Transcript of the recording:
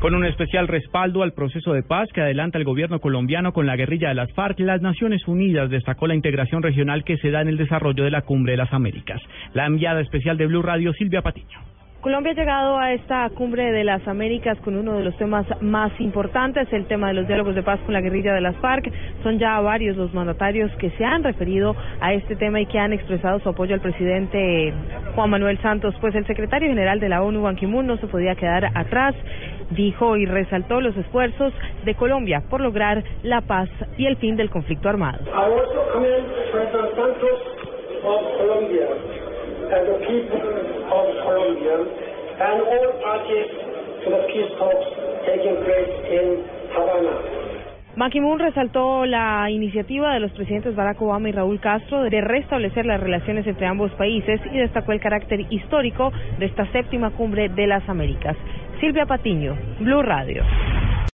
Con un especial respaldo al proceso de paz que adelanta el gobierno colombiano con la guerrilla de las FARC, las Naciones Unidas destacó la integración regional que se da en el desarrollo de la Cumbre de las Américas. La enviada especial de Blue Radio, Silvia Patiño. Colombia ha llegado a esta cumbre de las Américas con uno de los temas más importantes, el tema de los diálogos de paz con la guerrilla de las FARC. Son ya varios los mandatarios que se han referido a este tema y que han expresado su apoyo al presidente Juan Manuel Santos, pues el secretario general de la ONU, Ban Ki-moon, no se podía quedar atrás. Dijo y resaltó los esfuerzos de Colombia por lograr la paz y el fin del conflicto armado. And the people of Colombia and all parties to the peace talks taking place in Havana. Ban Ki-moon resaltó la iniciativa de los presidentes Barack Obama y Raúl Castro de restablecer las relaciones entre ambos países y destacó el carácter histórico de esta séptima cumbre de las Américas. Silvia Patiño, Blue Radio.